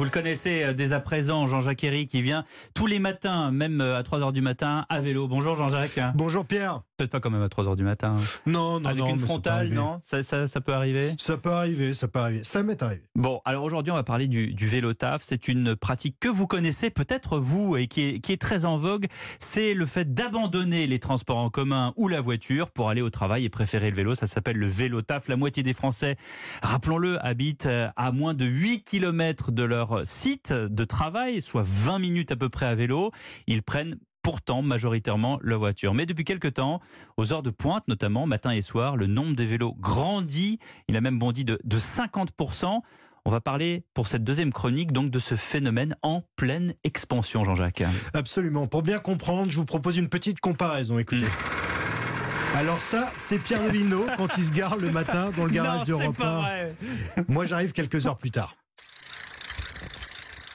Vous le connaissez euh, dès à présent, Jean-Jacques Herry, qui vient tous les matins, même euh, à 3h du matin, à vélo. Bonjour Jean-Jacques. Bonjour Pierre. Peut-être pas quand même à 3h du matin. Non, non, Avec non. une ça peut frontale, non? Ça, ça, ça peut arriver? Ça peut arriver, ça peut arriver. Ça m'est arrivé. Bon, alors aujourd'hui, on va parler du, du vélo taf. C'est une pratique que vous connaissez peut-être vous et qui est, qui est très en vogue. C'est le fait d'abandonner les transports en commun ou la voiture pour aller au travail et préférer le vélo. Ça s'appelle le vélo taf. La moitié des Français, rappelons-le, habitent euh, à moins de 8 km de leur site de travail, soit 20 minutes à peu près à vélo. Ils prennent pourtant majoritairement la voiture. Mais depuis quelques temps, aux heures de pointe notamment, matin et soir, le nombre de vélos grandit. Il a même bondi de, de 50%. On va parler pour cette deuxième chronique donc de ce phénomène en pleine expansion, Jean-Jacques. Absolument. Pour bien comprendre, je vous propose une petite comparaison. Écoutez. Hmm. Alors ça, c'est Pierre Villeneuve quand il se gare le matin dans le garage non, d'Europe pas 1. vrai. Moi, j'arrive quelques heures plus tard.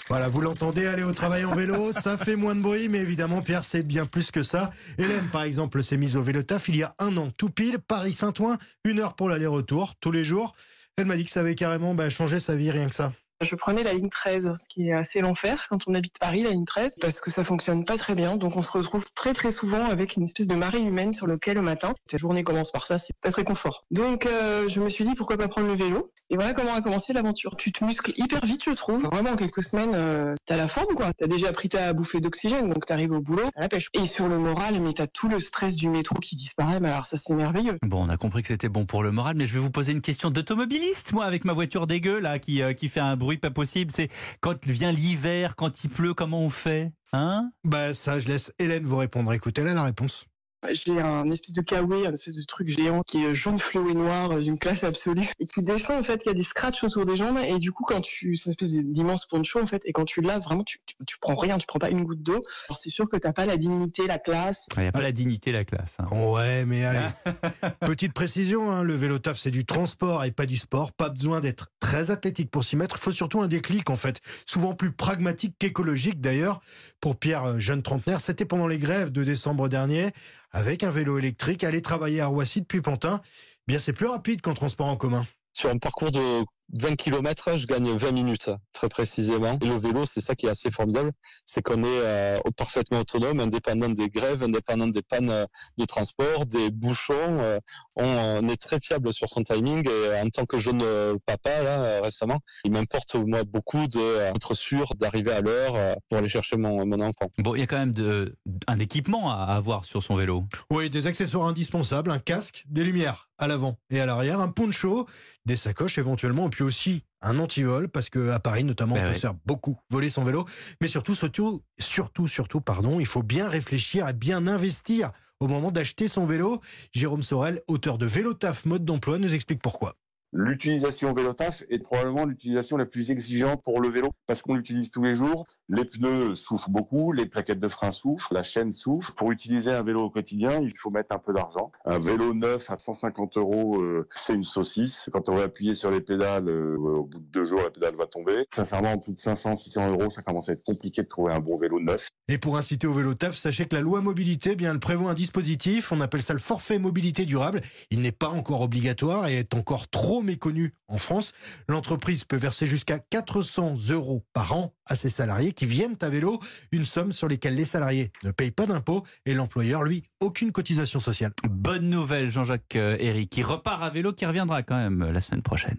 Voilà, vous l'entendez aller au travail en vélo, ça fait moins de bruit, mais évidemment, Pierre, c'est bien plus que ça. Hélène, par exemple, s'est mise au vélo taf il y a un an, tout pile, Paris-Saint-Ouen, une heure pour l'aller-retour, tous les jours. Elle m'a dit que ça avait carrément bah, changé sa vie, rien que ça. Je prenais la ligne 13, ce qui est assez l'enfer quand on habite Paris, la ligne 13, parce que ça fonctionne pas très bien. Donc on se retrouve très très souvent avec une espèce de marée humaine sur le quai le matin. Ta journée commence par ça, c'est pas très confort. Donc euh, je me suis dit pourquoi pas prendre le vélo? Et voilà comment a commencé l'aventure. Tu te muscles hyper vite, je trouve. Vraiment en quelques semaines, euh, t'as la forme quoi. T'as déjà pris ta bouffée d'oxygène, donc t'arrives au boulot, t'as la pêche. Et sur le moral, mais t'as tout le stress du métro qui disparaît. Mais alors ça c'est merveilleux. Bon, on a compris que c'était bon pour le moral, mais je vais vous poser une question d'automobiliste, moi, avec ma voiture dégueu, là, qui, euh, qui fait un bruit pas possible. C'est quand vient l'hiver, quand il pleut, comment on fait Hein? Bah ça, je laisse Hélène vous répondre. Écoutez là la réponse. J'ai un espèce de kawaii, un espèce de truc géant qui est jaune fluo et noir euh, d'une classe absolue et qui descend en fait, il y a des scratchs autour des jambes et du coup quand tu c'est une espèce d'immense poncho en fait et quand tu laves vraiment tu, tu, tu prends rien, tu prends pas une goutte d'eau. Alors c'est sûr que t'as pas la dignité, la classe. Il n'y a pas la dignité, la classe. hein. Ouais, mais allez. Petite précision, hein, le vélo taf c'est du transport et pas du sport. Pas besoin d'être très athlétique pour s'y mettre. Il faut surtout un déclic en fait, souvent plus pragmatique qu'écologique d'ailleurs. Pour Pierre, euh, jeune trentenaire, c'était pendant les grèves de décembre dernier. Avec un vélo électrique, aller travailler à Roissy depuis Pantin, eh bien c'est plus rapide qu'en transport en commun. Sur un parcours de 20 km, je gagne 20 minutes, très précisément. Et le vélo, c'est ça qui est assez formidable, c'est qu'on est euh, parfaitement autonome, indépendant des grèves, indépendant des pannes euh, de transport, des bouchons. euh, on, on est très fiable sur son timing. Et en tant que jeune papa, là, récemment, il m'importe, moi, beaucoup d'être sûr d'arriver à l'heure pour aller chercher mon, mon enfant. Bon, il y a quand même de, un équipement à avoir sur son vélo. Oui, des accessoires indispensables, un casque, des lumières à l'avant et à l'arrière, un poncho, des sacoches éventuellement, et puis aussi un antivol, parce que à Paris notamment, Ben on peut oui. se faire beaucoup voler son vélo. Mais surtout, surtout, surtout, surtout, pardon, il faut bien réfléchir et bien investir au moment d'acheter son vélo. Jérôme Sorel, auteur de Vélo Taf mode d'emploi, nous explique pourquoi. L'utilisation vélo taf est probablement l'utilisation la plus exigeante pour le vélo parce qu'on l'utilise tous les jours. Les pneus souffrent beaucoup, les plaquettes de frein souffrent, la chaîne souffre. Pour utiliser un vélo au quotidien, il faut mettre un peu d'argent. Un vélo neuf à 150 euros, euh, c'est une saucisse. Quand on va appuyer sur les pédales, euh, au bout de deux jours, la pédale va tomber. Sincèrement, en dessous de 500, 600 euros, ça commence à être compliqué de trouver un bon vélo neuf. Et pour inciter au vélo taf, sachez que la loi mobilité, eh bien, elle prévoit un dispositif, on appelle ça le forfait mobilité durable. Il n'est pas encore obligatoire et est encore trop méconnu en France. L'entreprise peut verser jusqu'à 400 euros par an à ses salariés qui viennent à vélo, une somme sur laquelle les salariés ne payent pas d'impôts et l'employeur, lui, aucune cotisation sociale. Bonne nouvelle, Jean-Jacques euh, Herry, qui repart à vélo, qui reviendra quand même euh, la semaine prochaine.